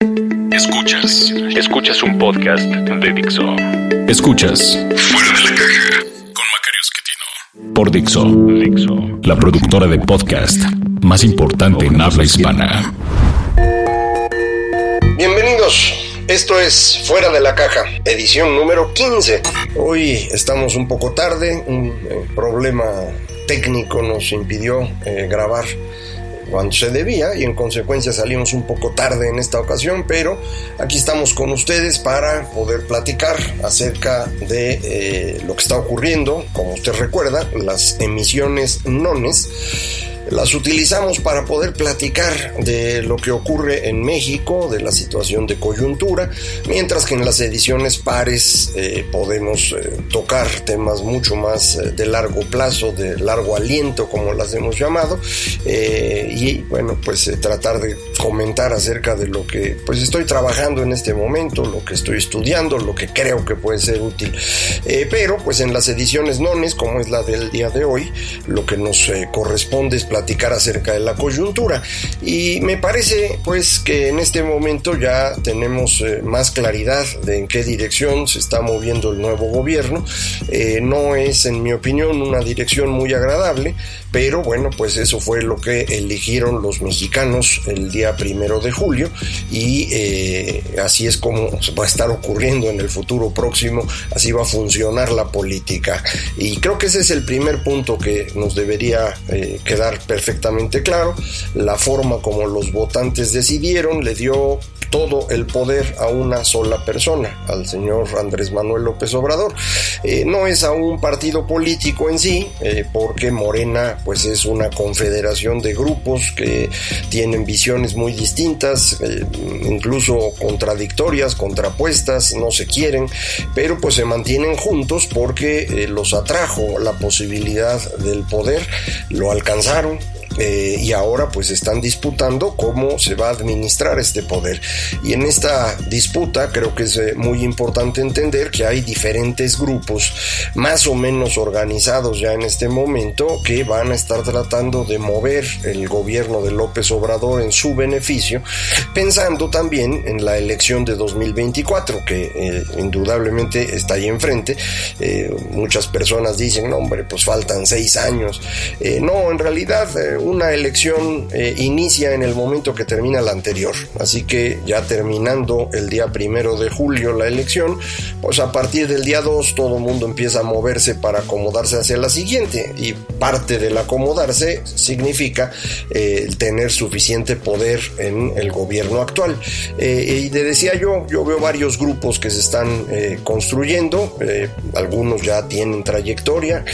Escuchas, escuchas un podcast de Dixo. Escuchas Fuera de la caja con Macario Esquetino. Por Dixo, Dixo, la productora de podcast más importante en habla hispana. Bienvenidos. Esto es Fuera de la Caja, edición número 15. Hoy estamos un poco tarde, un eh, problema técnico nos impidió eh, grabar cuando se debía y en consecuencia salimos un poco tarde en esta ocasión, pero aquí estamos con ustedes para poder platicar acerca de eh, lo que está ocurriendo, como usted recuerda, las emisiones nones las utilizamos para poder platicar de lo que ocurre en México, de la situación de coyuntura, mientras que en las ediciones pares eh, podemos eh, tocar temas mucho más eh, de largo plazo, de largo aliento, como las hemos llamado, y bueno, pues tratar de comentar acerca de lo que pues estoy trabajando en este momento, lo que estoy estudiando, lo que creo que puede ser útil. pero pues en las ediciones nones, como es la del día de hoy, lo que nos corresponde es platicar acerca de la coyuntura. Y me parece pues que en este momento ya tenemos eh, más claridad de en qué dirección se está moviendo el nuevo gobierno. Eh, no es, en mi opinión, una dirección muy agradable, pero bueno, pues eso fue lo que eligieron los mexicanos el día primero de julio y eh, así es como va a estar ocurriendo en el futuro próximo, así va a funcionar la política. Y creo que ese es el primer punto que nos debería quedar perfectamente claro. La forma como los votantes decidieron le dio todo el poder a una sola persona, al señor Andrés Manuel López Obrador. Eh, no es a un partido político en sí, eh, porque Morena pues es una confederación de grupos que tienen visiones muy distintas, eh, incluso contradictorias, contrapuestas, no se quieren, pero pues se mantienen juntos porque los atrajo la posibilidad del poder, lo alcanzaron, eh, y ahora pues están disputando cómo se va a administrar este poder. Y en esta disputa creo que es eh, muy importante entender que hay diferentes grupos más o menos organizados ya en este momento que van a estar tratando de mover el gobierno de López Obrador en su beneficio, pensando también en la elección de 2024 que eh, indudablemente está ahí enfrente. muchas personas dicen, no hombre, pues faltan seis años. no, en realidad una elección eh, inicia en el momento que termina la anterior. Así que ya terminando el día primero de julio la elección, pues a partir del día 2 todo el mundo empieza a moverse para acomodarse hacia la siguiente. Y parte del acomodarse significa eh, tener suficiente poder en el gobierno actual. Eh, y te decía yo, yo veo varios grupos que se están construyendo, algunos ya tienen trayectoria,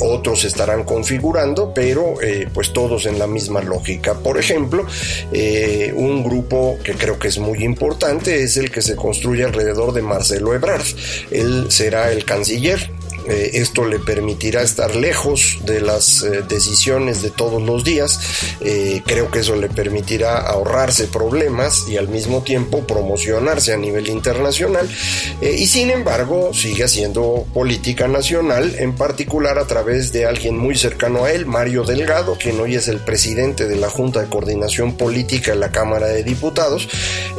otros se estarán configurando, pero pues todo en la misma lógica. Por ejemplo, eh, un grupo que creo que es muy importante es el que se construye alrededor de Marcelo Ebrard. Él será el canciller eh, esto le permitirá estar lejos de las eh, decisiones de todos los días. Eh, creo que eso le permitirá ahorrarse problemas y al mismo tiempo promocionarse a nivel internacional. y sin embargo, sigue haciendo política nacional, en particular a través de alguien muy cercano a él, Mario Delgado, quien hoy es el presidente de la Junta de Coordinación Política en la Cámara de Diputados.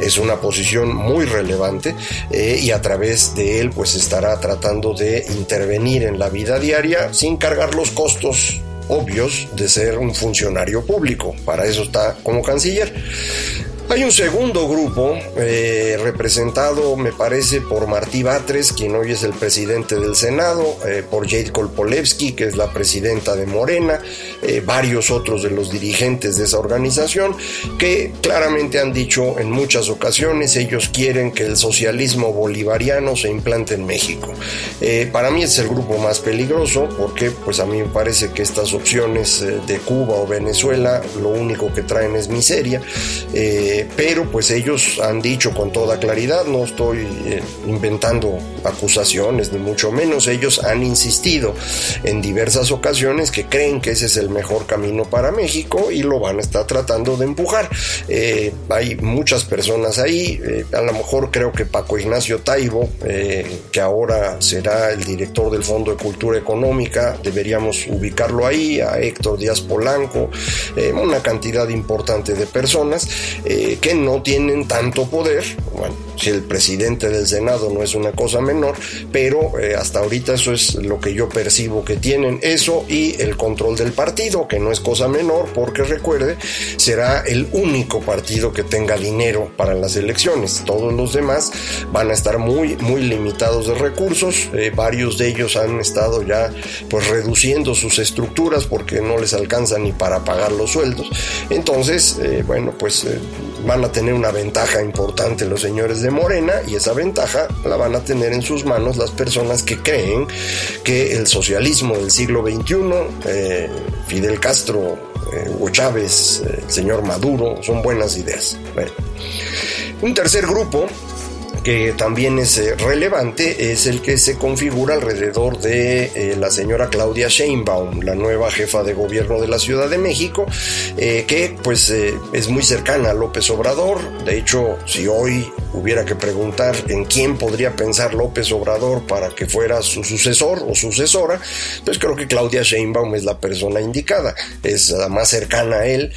Es una posición muy relevante y a través de él pues estará tratando de intervenir en la vida diaria sin cargar los costos obvios de ser un funcionario público. Para eso está como canciller. Hay un segundo grupo eh, representado, me parece, por Martí Batres, quien hoy es el presidente del Senado, eh, por Jade Kolpolevsky, que es la presidenta de Morena, eh, varios otros de los dirigentes de esa organización, que claramente han dicho en muchas ocasiones ellos quieren que el socialismo bolivariano se implante en México. para mí es el grupo más peligroso porque pues a mí me parece que estas opciones de Cuba o Venezuela lo único que traen es miseria pero pues ellos han dicho con toda claridad, no estoy eh, inventando acusaciones ni mucho menos, ellos han insistido en diversas ocasiones que creen que ese es el mejor camino para México y lo van a estar tratando de empujar. Eh, hay muchas personas ahí, eh, a lo mejor creo que Paco Ignacio Taibo, que ahora será el director del Fondo de Cultura Económica, deberíamos ubicarlo ahí, a Héctor Díaz Polanco, una cantidad importante de personas que no tienen tanto poder. Bueno, si el presidente del Senado no es una cosa menor, pero eh, hasta ahorita eso es lo que yo percibo que tienen. Eso y el control del partido, que no es cosa menor, porque recuerde, será el único partido que tenga dinero para las elecciones. Todos los demás van a estar muy, muy limitados de recursos. Eh, varios de ellos han estado ya pues reduciendo sus estructuras porque no les alcanza ni para pagar los sueldos. Entonces, eh, bueno, pues van a tener una ventaja importante los señores de Morena y esa ventaja la van a tener en sus manos las personas que creen que el socialismo del siglo XXI, eh, Fidel Castro, eh, Hugo Chávez, eh, el señor Maduro, son buenas ideas. Un tercer grupo que también es eh, relevante es el que se configura alrededor de eh, la señora Claudia Sheinbaum, la nueva jefa de gobierno de la Ciudad de México, eh, que pues es muy cercana a López Obrador. De hecho, si hoy hubiera que preguntar en quién podría pensar López Obrador para que fuera su sucesor o sucesora, pues creo que Claudia Sheinbaum es la persona indicada, es la más cercana a él.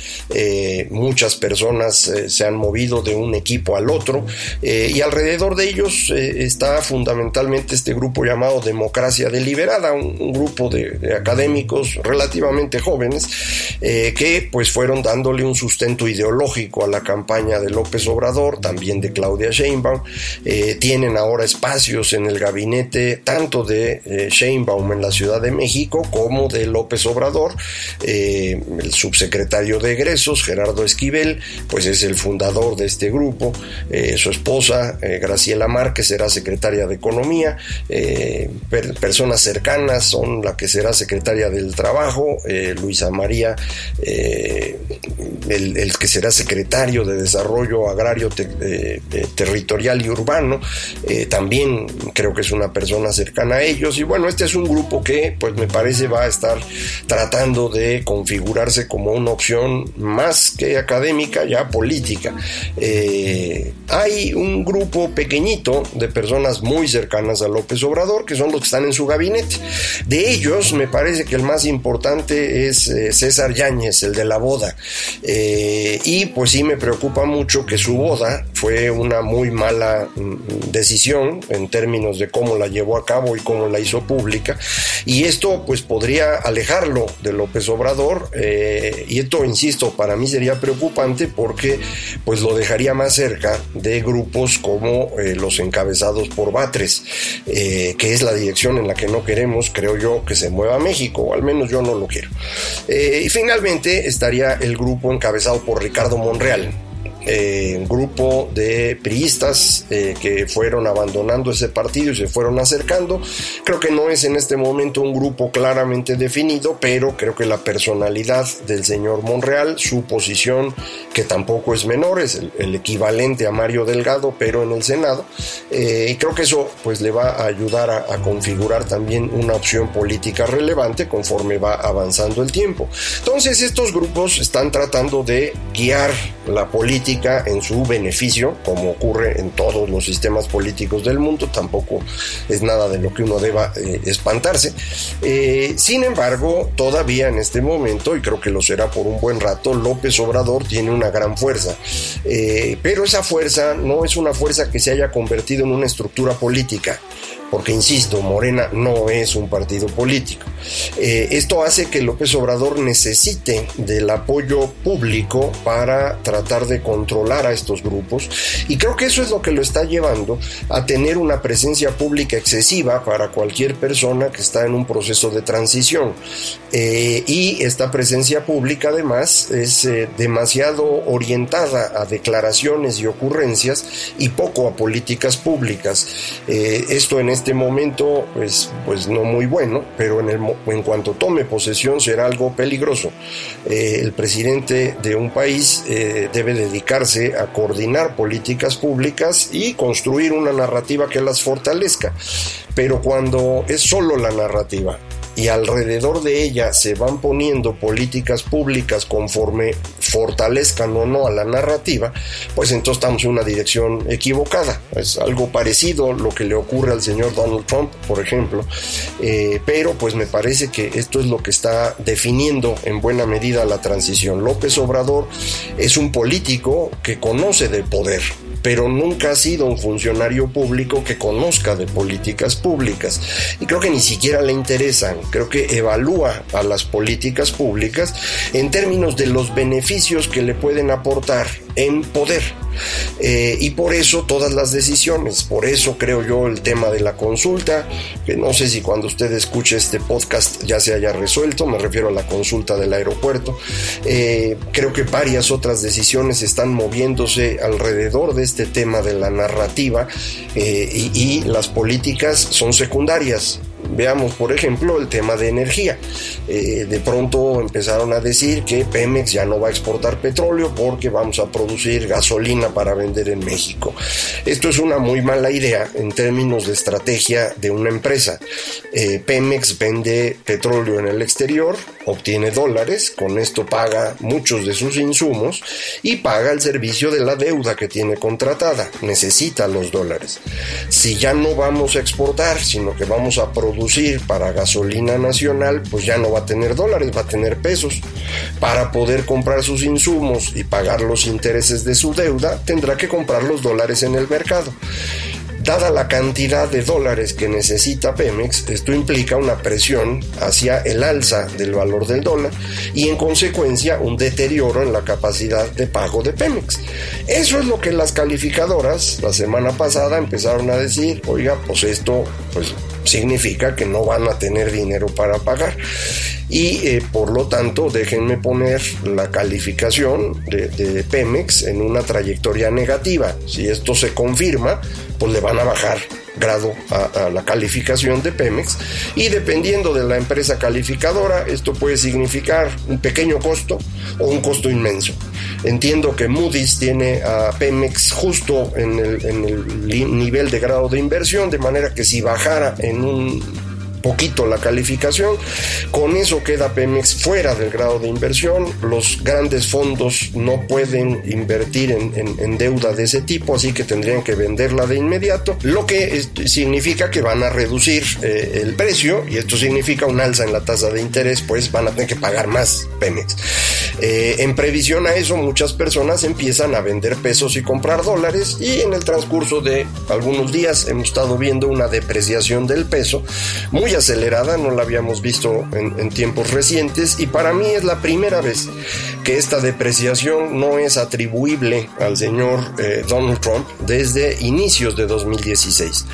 muchas personas se han movido de un equipo al otro y alrededor alrededor de ellos eh, está fundamentalmente este grupo llamado Democracia Deliberada, un, grupo de, académicos relativamente jóvenes eh, que pues fueron dándole un sustento ideológico a la campaña de López Obrador, también de Claudia Sheinbaum. Eh, tienen ahora espacios en el gabinete tanto de Sheinbaum en la Ciudad de México como de López Obrador. el subsecretario de egresos, Gerardo Esquivel, pues es el fundador de este grupo. su esposa, Graciela Márquez será secretaria de Economía, eh, personas cercanas son la que será secretaria del Trabajo, eh, Luisa María, eh, el, que será secretario de Desarrollo Agrario Territorial y Urbano, también creo que es una persona cercana a ellos, y bueno, este es un grupo que pues me parece va a estar tratando de configurarse como una opción más que académica, ya política. hay un grupo pequeñito de personas muy cercanas a López Obrador, que son los que están en su gabinete. De ellos, me parece que el más importante es eh, César Yáñez, el de la boda. Eh, y pues sí me preocupa mucho que su boda fue una muy mala mm, decisión en términos de cómo la llevó a cabo y cómo la hizo pública. Y esto pues podría alejarlo de López Obrador. Eh, y esto, insisto, para mí sería preocupante porque pues lo dejaría más cerca de grupos como eh, los encabezados por Batres, eh, que es la dirección en la que no queremos, creo yo, que se mueva México, o al menos yo no lo quiero. Eh, y finalmente estaría el grupo encabezado por Ricardo Monreal, eh, un grupo de priistas eh, que fueron abandonando ese partido y se fueron acercando. Creo que no es en este momento un grupo claramente definido, pero creo que la personalidad del señor Monreal, su posición, que tampoco es menor, es el, equivalente a Mario Delgado, pero en el Senado, eh, y creo que eso pues le va a ayudar a, a configurar también una opción política relevante conforme va avanzando el tiempo. Entonces estos grupos están tratando de guiar la política en su beneficio, como ocurre en todos los sistemas políticos del mundo, tampoco es nada de lo que uno deba eh, espantarse. Eh, sin embargo, todavía en este momento, y creo que lo será por un buen rato, López Obrador tiene una gran fuerza, eh, pero esa fuerza no es una fuerza que se haya convertido en una estructura política porque insisto, Morena no es un partido político. Eh, esto hace que López Obrador necesite del apoyo público para tratar de controlar a estos grupos y creo que eso es lo que lo está llevando a tener una presencia pública excesiva para cualquier persona que está en un proceso de transición. Eh, y esta presencia pública además es eh, demasiado orientada a declaraciones y ocurrencias y poco a políticas públicas. esto en este momento pues, pues no muy bueno, pero en, el, en cuanto tome posesión será algo peligroso. Eh, el presidente de un país eh, debe dedicarse a coordinar políticas públicas y construir una narrativa que las fortalezca. Pero cuando es solo la narrativa y alrededor de ella se van poniendo políticas públicas conforme fortalezcan o no a la narrativa, pues entonces estamos en una dirección equivocada. Es algo parecido lo que le ocurre al señor Donald Trump, por ejemplo, eh, pero pues me parece que esto es lo que está definiendo en buena medida la transición. López Obrador es un político que conoce de poder, pero nunca ha sido un funcionario público que conozca de políticas públicas. Y creo que ni siquiera le interesan, creo que evalúa a las políticas públicas en términos de los beneficios que le pueden aportar en poder. Eh, y por eso todas las decisiones, por eso creo yo el tema de la consulta, que no sé si cuando usted escuche este podcast ya se haya resuelto, me refiero a la consulta del aeropuerto, eh, creo que varias otras decisiones están moviéndose alrededor de este tema de la narrativa eh, y las políticas son secundarias. Veamos, por ejemplo, el tema de energía. Eh, de pronto empezaron a decir que Pemex ya no va a exportar petróleo porque vamos a producir gasolina para vender en México. Esto es una muy mala idea en términos de estrategia de una empresa. Eh, Pemex vende petróleo en el exterior, obtiene dólares, con esto paga muchos de sus insumos y paga el servicio de la deuda que tiene contratada. Necesita los dólares. Si ya no vamos a exportar, sino que vamos a producir para gasolina nacional, pues ya no va a tener dólares, va a tener pesos. Para poder comprar sus insumos y pagar los intereses de su deuda, tendrá que comprar los dólares en el mercado. Dada la cantidad de dólares que necesita Pemex, esto implica una presión hacia el alza del valor del dólar y en consecuencia un deterioro en la capacidad de pago de Pemex. Eso es lo que las calificadoras la semana pasada empezaron a decir, oiga, pues esto pues significa que no van a tener dinero para pagar y eh, por lo tanto déjenme poner la calificación de, Pemex en una trayectoria negativa. Si esto se confirma, pues le van a bajar grado a, la calificación de Pemex y dependiendo de la empresa calificadora esto puede significar un pequeño costo o un costo inmenso. Entiendo que Moody's tiene a Pemex justo en el, nivel de grado de inversión, de manera que si bajara en un poquito la calificación. Con eso queda Pemex fuera del grado de inversión. Los grandes fondos no pueden invertir en, deuda de ese tipo, así que tendrían que venderla de inmediato, lo que significa que van a reducir eh, el precio y esto significa un alza en la tasa de interés, pues van a tener que pagar más Pemex. Eh, en previsión a eso, muchas personas empiezan a vender pesos y comprar dólares y en el transcurso de algunos días hemos estado viendo una depreciación del peso muy acelerada, no la habíamos visto en, tiempos recientes y para mí es la primera vez que esta depreciación no es atribuible al señor eh, Donald Trump desde inicios de 2016.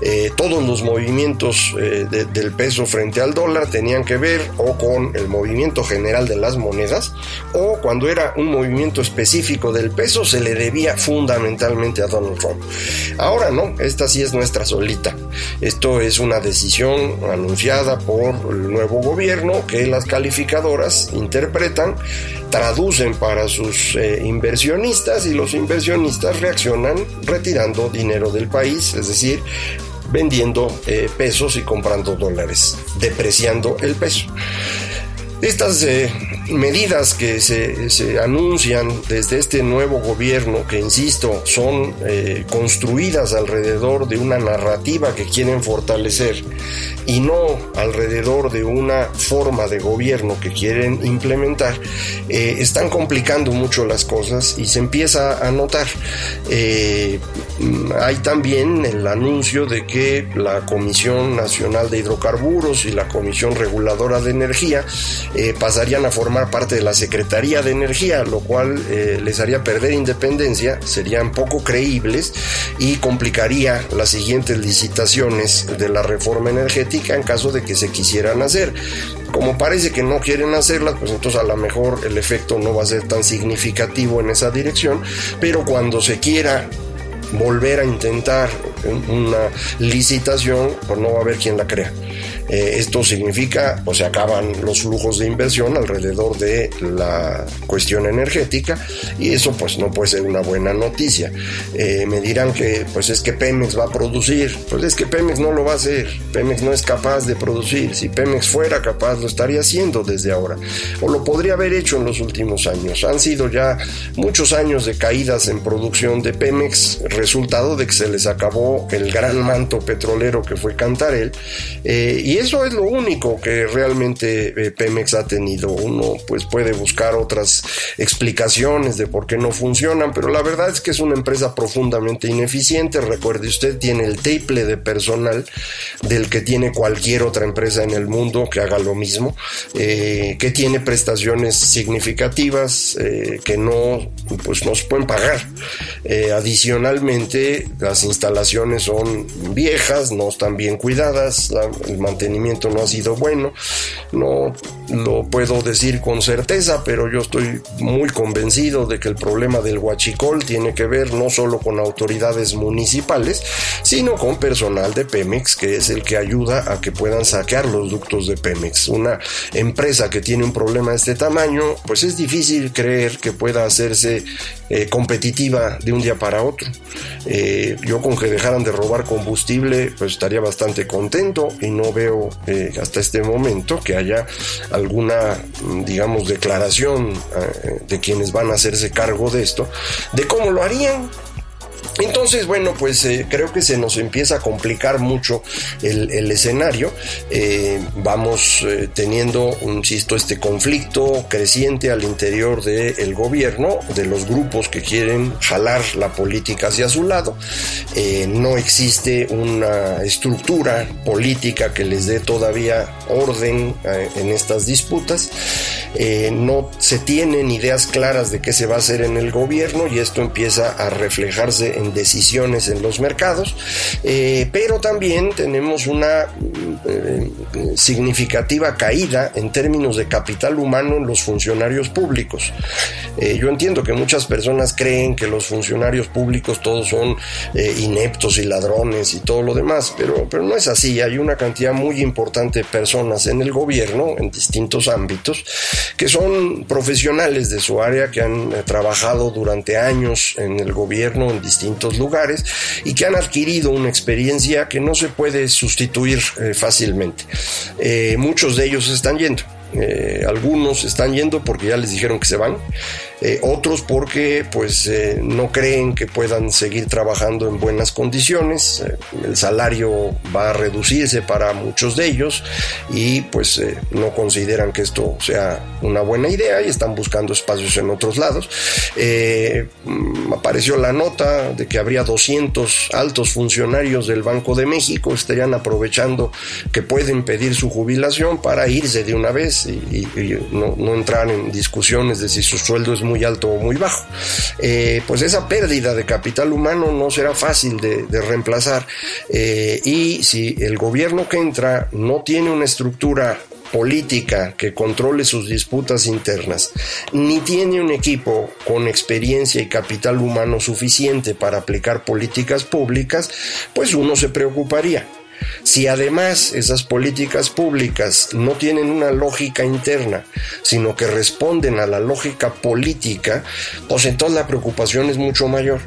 Eh, todos los movimientos eh, del peso frente al dólar tenían que ver o con el movimiento general de las monedas o cuando era un movimiento específico del peso se le debía fundamentalmente a Donald Trump. Ahora no, esta sí es nuestra solita. Esto es una decisión anunciada por el nuevo gobierno que las calificadoras interpretan, traducen para sus eh, inversionistas y los inversionistas reaccionan retirando dinero del país, es decir, vendiendo eh, pesos y comprando dólares, depreciando el peso. Estas eh, medidas que se, anuncian desde este nuevo gobierno, que insisto, son construidas alrededor de una narrativa que quieren fortalecer, y no alrededor de una forma de gobierno que quieren implementar, eh, están complicando mucho las cosas y se empieza a notar. Eh, hay también el anuncio de que la Comisión Nacional de Hidrocarburos y la Comisión Reguladora de Energía eh, pasarían a formar parte de la Secretaría de Energía, lo cual les haría perder independencia, serían poco creíbles y complicaría las siguientes licitaciones de la reforma energética en caso de que se quisieran hacer. Como parece que no quieren hacerlas, pues entonces a lo mejor el efecto no va a ser tan significativo en esa dirección, pero cuando se quiera volver a intentar una licitación, pues no va a haber quien la crea. Eh, esto significa, pues se acaban los flujos de inversión alrededor de la cuestión energética y eso pues no puede ser una buena noticia. Eh, me dirán que pues es que Pemex va a producir, pues es que Pemex no lo va a hacer, Pemex no es capaz de producir, si Pemex fuera capaz lo estaría haciendo desde ahora o lo podría haber hecho en los últimos años. Han sido ya muchos años de caídas en producción de Pemex, resultado de que se les acabó el gran manto petrolero que fue Cantarel eh, y eso es lo único que realmente eh, Pemex ha tenido. Uno pues puede buscar otras explicaciones de por qué no funcionan, pero la verdad es que es una empresa profundamente ineficiente. Recuerde usted, tiene el triple de personal del que tiene cualquier otra empresa en el mundo que haga lo mismo, eh, que tiene prestaciones significativas eh, que no pues no se pueden pagar. adicionalmente, las instalaciones son viejas, no están bien cuidadas, el mantenimiento no ha sido bueno. No lo puedo decir con certeza, pero yo estoy muy convencido de que el problema del huachicol tiene que ver no solo con autoridades municipales, sino con personal de Pemex, que es el que ayuda a que puedan saquear los ductos de Pemex. Una empresa que tiene un problema de este tamaño, pues es difícil creer que pueda hacerse eh, competitiva de un día para otro. Eh, yo con que dejaran de robar combustible, pues estaría bastante contento y no veo eh, hasta este momento que haya alguna, digamos, declaración eh, de quienes van a hacerse cargo de esto, de cómo lo harían. Entonces, bueno, pues eh, creo que se nos empieza a complicar mucho el, escenario. Eh, vamos eh, teniendo, insisto, este conflicto creciente al interior del gobierno, de los grupos que quieren jalar la política hacia su lado. no existe una estructura política que les dé todavía orden en estas disputas. no se tienen ideas claras de qué se va a hacer en el gobierno y esto empieza a reflejarse en decisiones en los mercados, eh, pero también tenemos una eh, significativa caída en términos de capital humano en los funcionarios públicos. Eh, yo entiendo que muchas personas creen que los funcionarios públicos todos son ineptos y ladrones y todo lo demás, pero, pero no es así. Hay una cantidad muy importante de personas en el gobierno, en distintos ámbitos, que son profesionales de su área, que han trabajado durante años en el gobierno en distintos lugares y que han adquirido una experiencia que no se puede sustituir eh, fácilmente. Eh, muchos de ellos están yendo. Eh, algunos están yendo porque ya les dijeron que se van, eh, otros porque pues eh, no creen que puedan seguir trabajando en buenas condiciones, el salario va a reducirse para muchos de ellos y pues no consideran que esto sea una buena idea y están buscando espacios en otros lados. Mm, apareció la nota de que habría 200 altos funcionarios del Banco de México, estarían aprovechando que pueden pedir su jubilación para irse de una vez y, no, entrar en discusiones de si su sueldo es muy alto o muy bajo. Eh, pues esa pérdida de capital humano no será fácil de, reemplazar eh, y si el gobierno que entra no tiene una estructura política que controle sus disputas internas, ni tiene un equipo con experiencia y capital humano suficiente para aplicar políticas públicas, pues uno se preocuparía. Si además esas políticas públicas no tienen una lógica interna, sino que responden a la lógica política, pues entonces la preocupación es mucho mayor.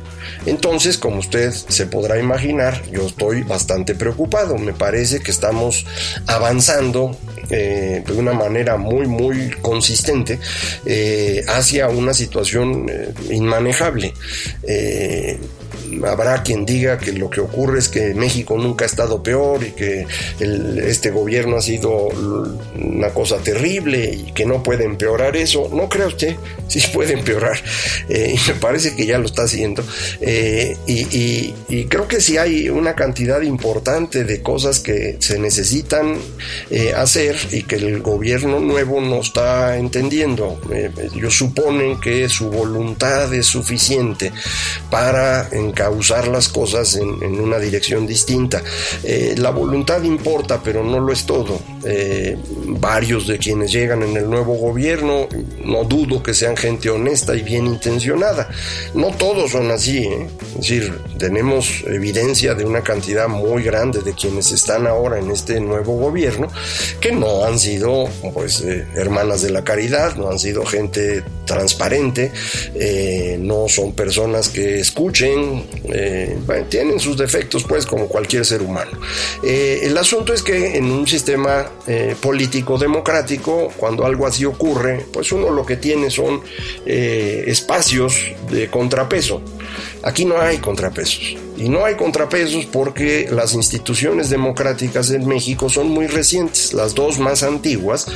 Entonces, como usted se podrá imaginar, yo estoy bastante preocupado. Me parece que estamos avanzando eh, de una manera muy, muy consistente eh, hacia una situación eh, inmanejable habrá quien diga que lo que ocurre es que México nunca ha estado peor y que este gobierno ha sido una cosa terrible y que no puede empeorar eso. No creo usted, sí puede empeorar. Eh, y me parece que ya lo está haciendo. Eh, y, creo que sí hay una cantidad importante de cosas que se necesitan eh, hacer y que el gobierno nuevo no está entendiendo. ellos suponen que su voluntad es suficiente para encauzar las cosas en, una dirección distinta. la voluntad importa, pero no lo es todo. Varios de quienes llegan en el nuevo gobierno, no dudo que sean gente honesta y bien intencionada. No todos son así, ¿eh? es decir, tenemos evidencia de una cantidad muy grande de quienes están ahora en este nuevo gobierno que no han sido pues eh, hermanas de la caridad, no han sido gente transparente, eh, no son personas que escuchen, tienen sus defectos pues como cualquier ser humano. el asunto es que en un sistema político democrático, cuando algo así ocurre, pues uno lo que tiene son espacios de contrapeso. Aquí no hay contrapesos. Y no hay contrapesos porque las instituciones democráticas en México son muy recientes. Las dos más antiguas,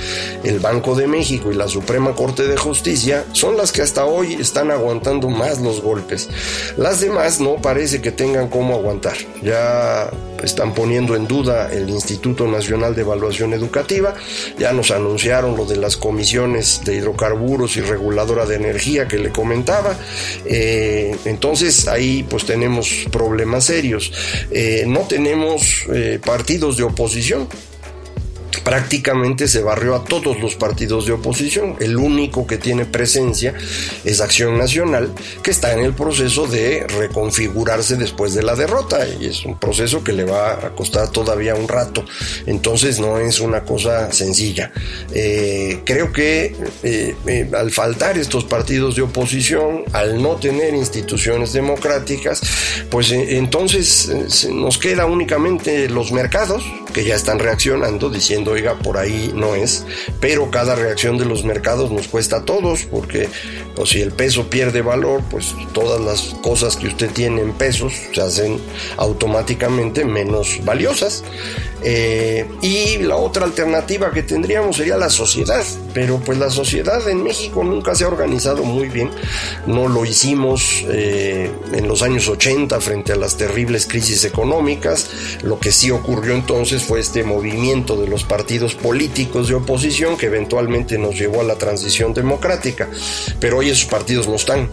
el Banco de México y la Suprema Corte de Justicia, son las que hasta hoy están aguantando más los golpes. Las demás no parece que tengan cómo aguantar. Ya están poniendo en duda el Instituto Nacional de Evaluación Educativa, ya nos anunciaron lo de las comisiones de hidrocarburos y reguladora de energía que le comentaba. Eh, entonces ahí pues tenemos problemas serios. Eh, no tenemos eh, partidos de oposición prácticamente se barrió a todos los partidos de oposición. El único que tiene presencia es Acción Nacional, que está en el proceso de reconfigurarse después de la derrota y es un proceso que le va a costar todavía un rato. Entonces no es una cosa sencilla. Eh, creo que eh, eh, al faltar estos partidos de oposición, al no tener instituciones democráticas, pues entonces nos queda únicamente los mercados que ya están reaccionando diciendo oiga, por ahí no es, pero cada reacción de los mercados nos cuesta a todos, porque pues, si el peso pierde valor, pues todas las cosas que usted tiene en pesos se hacen automáticamente menos valiosas. Eh, y la otra alternativa que tendríamos sería la sociedad, pero pues la sociedad en México nunca se ha organizado muy bien, no lo hicimos eh, en los años 80 frente a las terribles crisis económicas, lo que sí ocurrió entonces fue este movimiento de los partidos políticos de oposición que eventualmente nos llevó a la transición democrática, pero hoy esos partidos no están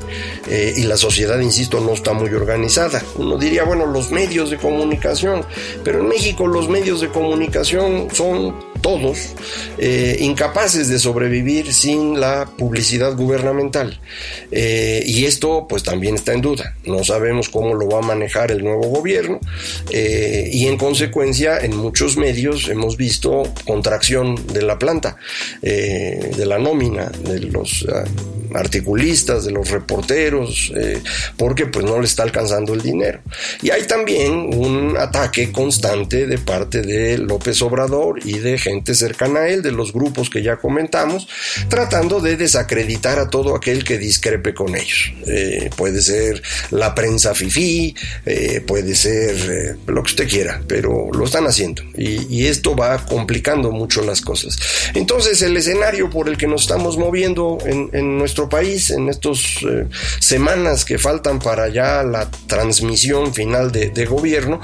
eh, y la sociedad, insisto, no está muy organizada. Uno diría, bueno, los medios de comunicación, pero en México los medios de comunicación son todos eh, incapaces de sobrevivir sin la publicidad gubernamental. Eh, y esto pues también está en duda. No sabemos cómo lo va a manejar el nuevo gobierno eh, y en consecuencia en muchos medios hemos visto contracción de la planta, de la nómina, de los articulistas, de los reporteros, porque pues no le está alcanzando el dinero. Y hay también un ataque constante de parte de López Obrador y de gente cercana a él, de los grupos que ya comentamos, tratando de desacreditar a todo aquel que discrepe con ellos. Eh, puede ser la prensa fifí, eh, puede ser eh, lo que usted quiera, pero lo están haciendo y, esto va complicando mucho las cosas. Entonces el escenario por el que nos estamos moviendo en, nuestro país en estas semanas que faltan para ya la transmisión final de, de gobierno,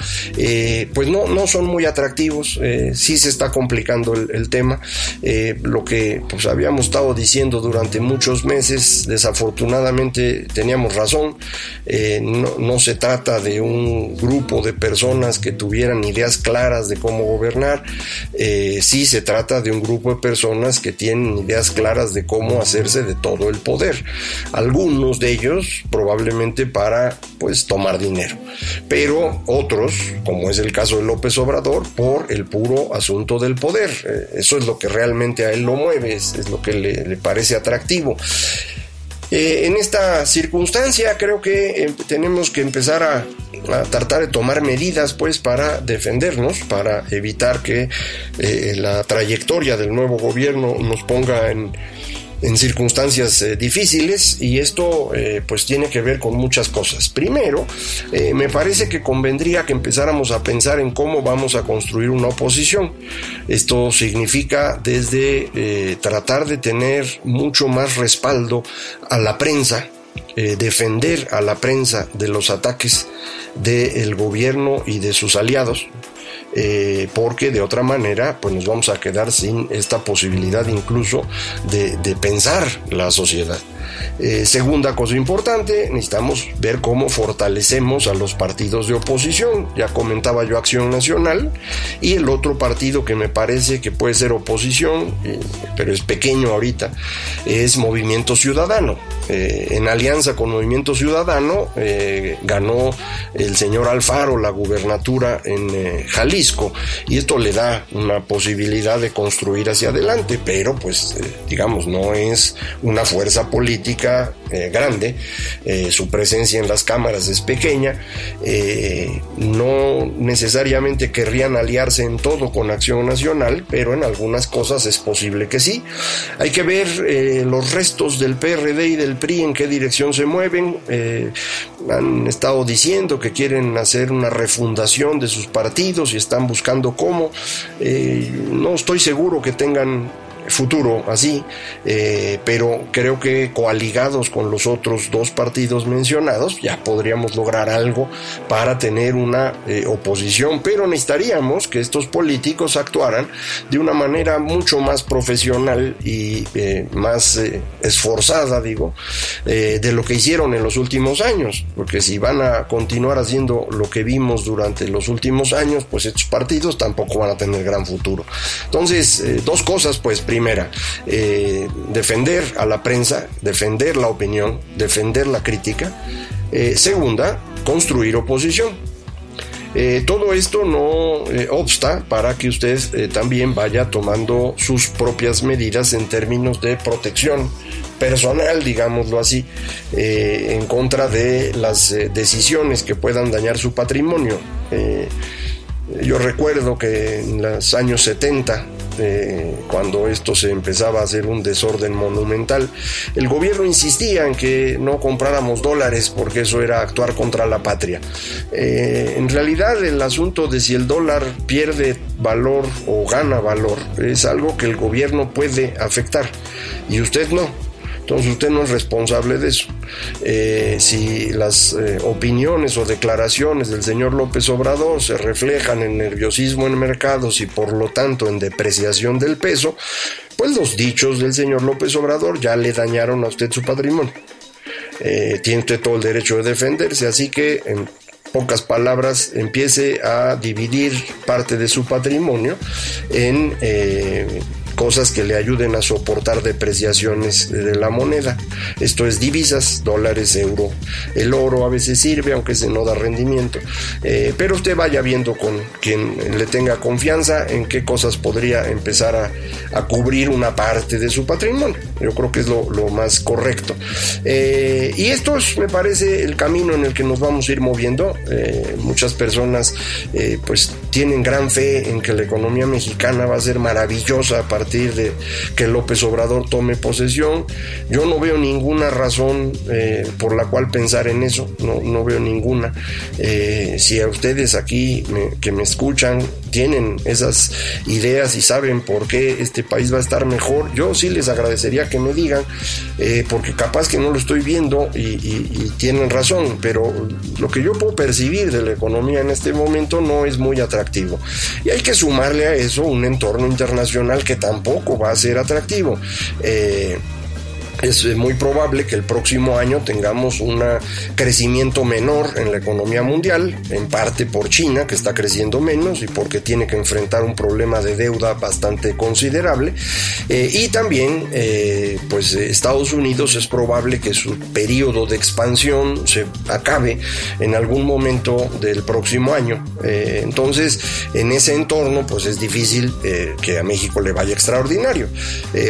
pues no, no son muy atractivos, sí se está complicando el, tema. Eh, lo que pues, habíamos estado diciendo durante muchos meses, desafortunadamente teníamos razón. Eh, no, se trata de un grupo de personas que tuvieran ideas claras de cómo gobernar. Eh, sí se trata de un grupo de personas que tienen ideas claras de cómo hacerse de todo el poder. Algunos de ellos probablemente para pues tomar dinero. Pero otros, como es el caso de López Obrador, por el puro asunto del poder. Eh, eso es lo que realmente a él lo mueve, es, lo que le, parece atractivo. Eh, en esta circunstancia creo que eh, tenemos que empezar a, tratar de tomar medidas pues para defendernos, para evitar que la trayectoria del nuevo gobierno nos ponga en, en circunstancias eh, difíciles y esto eh, pues tiene que ver con muchas cosas. Primero, eh, me parece que convendría que empezáramos a pensar en cómo vamos a construir una oposición. Esto significa desde tratar de tener mucho más respaldo a la prensa, defender a la prensa de los ataques del gobierno y de sus aliados, eh, porque de otra manera pues nos vamos a quedar sin esta posibilidad incluso de, pensar la sociedad. Eh, segunda cosa importante, necesitamos ver cómo fortalecemos a los partidos de oposición. Ya comentaba yo Acción Nacional y el otro partido que me parece que puede ser oposición, eh, pero es pequeño ahorita, es Movimiento Ciudadano. Eh, en alianza con Movimiento Ciudadano ganó el señor Alfaro la gubernatura en Jalisco. Y esto le da una posibilidad de construir hacia adelante, pero pues digamos no es una fuerza política eh, grande, eh, su presencia en las cámaras es pequeña, eh, no necesariamente querrían aliarse en todo con Acción Nacional, pero en algunas cosas es posible que sí. Hay que ver los restos del PRD y del PRI en qué dirección se mueven. han estado diciendo que quieren hacer una refundación de sus partidos y están buscando cómo. no estoy seguro que tengan futuro así, eh, pero creo que coaligados con los otros dos partidos mencionados ya podríamos lograr algo para tener una eh, oposición, pero necesitaríamos que estos políticos actuaran de una manera mucho más profesional y eh, más esforzada, digo, de lo que hicieron en los últimos años, porque si van a continuar haciendo lo que vimos durante los últimos años, pues estos partidos tampoco van a tener gran futuro. Entonces, dos cosas, pues, Primera, eh, defender a la prensa, defender la opinión, defender la crítica. Eh, segunda, construir oposición. Eh, todo esto no obsta para que usted también vaya tomando sus propias medidas en términos de protección personal, digámoslo así, en contra de las decisiones que puedan dañar su patrimonio. yo recuerdo que en los años 70 cuando esto se empezaba a hacer un desorden monumental. El gobierno insistía en que no compráramos dólares porque eso era actuar contra la patria. Eh, en realidad el asunto de si el dólar pierde valor o gana valor es algo que el gobierno puede afectar y usted no. Entonces usted no es responsable de eso. Eh, si las eh, opiniones o declaraciones del señor López Obrador se reflejan en nerviosismo en mercados y por lo tanto en depreciación del peso, pues los dichos del señor López Obrador ya le dañaron a usted su patrimonio. Eh, tiene usted todo el derecho de defenderse, así que en pocas palabras empiece a dividir parte de su patrimonio en cosas que le ayuden a soportar depreciaciones de la moneda. Esto es divisas, dólares, euro. El oro a veces sirve, aunque se no da rendimiento. Eh, pero usted vaya viendo con quien le tenga confianza en qué cosas podría empezar a, cubrir una parte de su patrimonio. Yo creo que es lo, más correcto. Eh, y esto es, me parece, el camino en el que nos vamos a ir moviendo. Eh, muchas personas pues tienen gran fe en que la economía mexicana va a ser maravillosa a partir de que López Obrador tome posesión. Yo no veo ninguna razón eh, por la cual pensar en eso, no, no veo ninguna. Eh, si a ustedes aquí que me escuchan tienen esas ideas y saben por qué este país va a estar mejor, yo sí les agradecería que me digan, eh, porque capaz que no lo estoy viendo y, y tienen razón, pero lo que yo puedo percibir de la economía en este momento no es muy atractivo y hay que sumarle a eso un entorno internacional que tampoco va a ser atractivo. Eh, es muy probable que el próximo año tengamos un crecimiento menor en la economía mundial, en parte por China, que está creciendo menos y porque tiene que enfrentar un problema de deuda bastante considerable. Eh, y también, eh, pues Estados Unidos es probable que su periodo de expansión se acabe en algún momento del próximo año. Eh, entonces, en ese entorno, pues es difícil que a México le vaya extraordinario.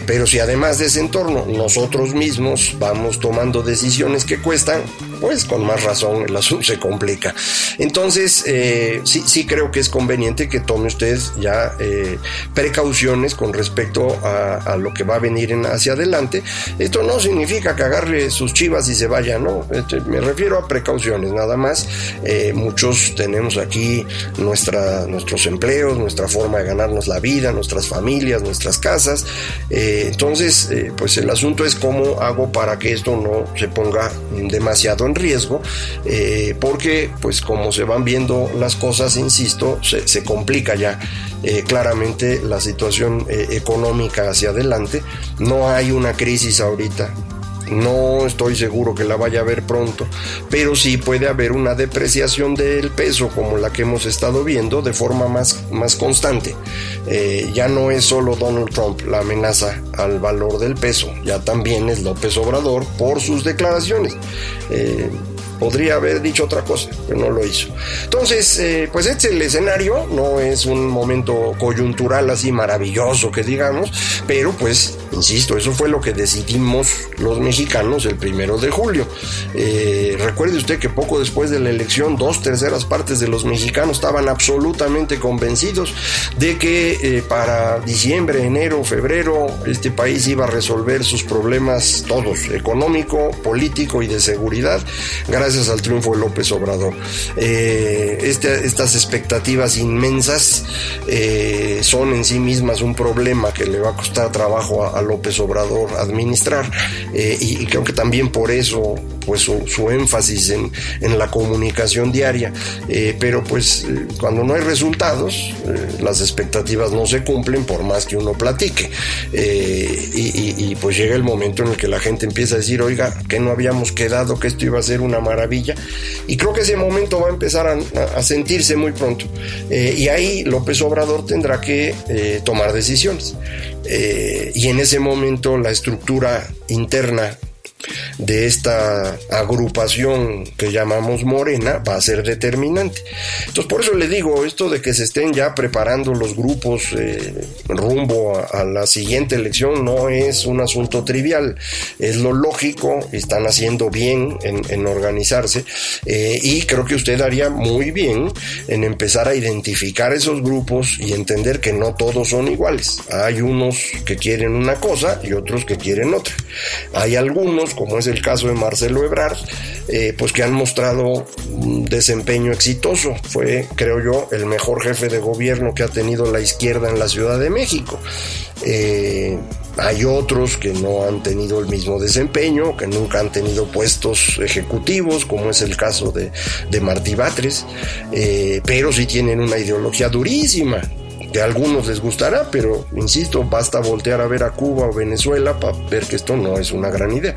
pero si además de ese entorno nosotros mismos vamos tomando decisiones que cuestan, pues con más razón el asunto se complica. Entonces, eh, sí, sí creo que es conveniente que tome usted ya eh, precauciones con respecto a, lo que va a venir en, hacia adelante. Esto no significa que agarre sus chivas y se vaya, ¿no? Este, me refiero a precauciones, nada más. Eh, muchos tenemos aquí nuestra, nuestros empleos, nuestra forma de ganarnos la vida, nuestras familias, nuestras casas. entonces, pues el asunto es cómo hago para que esto no se ponga demasiado en riesgo, porque pues como se van viendo las cosas, insisto, se, complica ya eh, claramente la situación eh, económica hacia adelante. No hay una crisis ahorita, no estoy seguro que la vaya a ver pronto, pero sí puede haber una depreciación del peso como la que hemos estado viendo de forma más, más constante. Eh, ya no es solo Donald Trump la amenaza al valor del peso, ya también es López Obrador por sus declaraciones. Podría haber dicho otra cosa, pero no lo hizo. Entonces, eh, pues este es el escenario, no es un momento coyuntural así maravilloso que digamos, pero pues, insisto, eso fue lo que decidimos los mexicanos el primero de julio. Eh, recuerde usted que poco después de la elección, dos terceras partes de los mexicanos estaban absolutamente convencidos de que eh, para diciembre, enero, febrero, este país iba a resolver sus problemas todos, económico, político y de seguridad gracias al triunfo de López Obrador. Eh, este, estas expectativas inmensas son en sí mismas un problema que le va a costar trabajo a, López Obrador administrar eh, y, creo que también por eso pues su, énfasis en, la comunicación diaria, pero pues cuando no hay resultados, las expectativas no se cumplen por más que uno platique. Y, pues llega el momento en el que la gente empieza a decir, oiga, que no habíamos quedado que esto iba a ser una maravilla. Y creo que ese momento va a empezar a, sentirse muy pronto. Eh, y ahí López Obrador tendrá que eh, tomar decisiones. Eh, y en ese momento la estructura interna de esta agrupación que llamamos Morena va a ser determinante. Entonces, por eso le digo, esto de que se estén ya preparando los grupos eh, rumbo a, la siguiente elección no es un asunto trivial, es lo lógico, están haciendo bien en, organizarse eh, y creo que usted haría muy bien en empezar a identificar esos grupos y entender que no todos son iguales. Hay unos que quieren una cosa y otros que quieren otra. Hay algunos como es el caso de Marcelo Ebrard, eh, pues que han mostrado un desempeño exitoso. Fue, creo yo, el mejor jefe de gobierno que ha tenido la izquierda en la Ciudad de México. Eh, hay otros que no han tenido el mismo desempeño, que nunca han tenido puestos ejecutivos, como es el caso de, Martí Batres, eh, pero sí tienen una ideología durísima, que algunos les gustará, pero insisto, basta voltear a ver a Cuba o Venezuela para ver que esto no es una gran idea.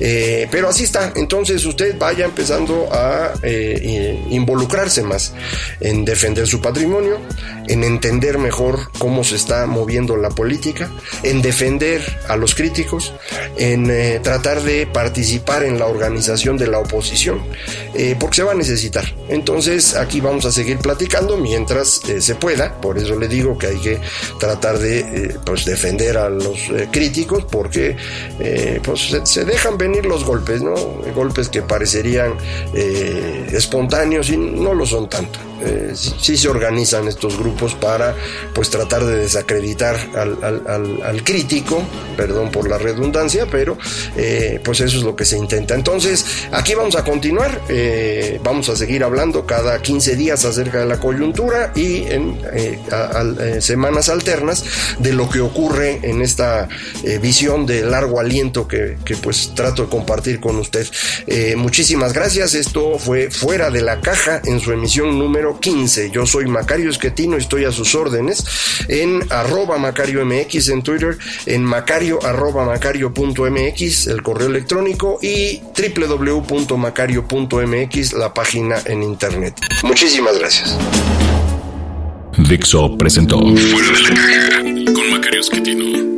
Eh, pero así está, entonces usted vaya empezando a eh, involucrarse más en defender su patrimonio, en entender mejor cómo se está moviendo la política, en defender a los críticos, en eh, tratar de participar en la organización de la oposición, porque se va a necesitar. Entonces aquí vamos a seguir platicando mientras se pueda, por eso le digo que hay que tratar de eh, pues defender a los eh, críticos porque eh, pues se, dejan venir los golpes, ¿no? Golpes que parecerían espontáneos y no lo son tanto eh, sí, se organizan estos grupos para pues tratar de desacreditar al, crítico, perdón por la redundancia, pero eh, pues eso es lo que se intenta. Entonces, aquí vamos a continuar, eh, vamos a seguir hablando cada 15 días acerca de la coyuntura y en eh, semanas alternas de lo que ocurre en esta visión de largo aliento que, que, pues trato de compartir con usted. muchísimas gracias, esto fue fuera de la caja en su emisión número 15. Yo soy Macario Esquetino y estoy a sus órdenes en arroba Macario MX en Twitter, en macario arroba macario.mx, el correo electrónico y www.macario.mx, la página en internet. Muchísimas gracias. Dixo presentó Fuera de la caja con Macario Esquetino.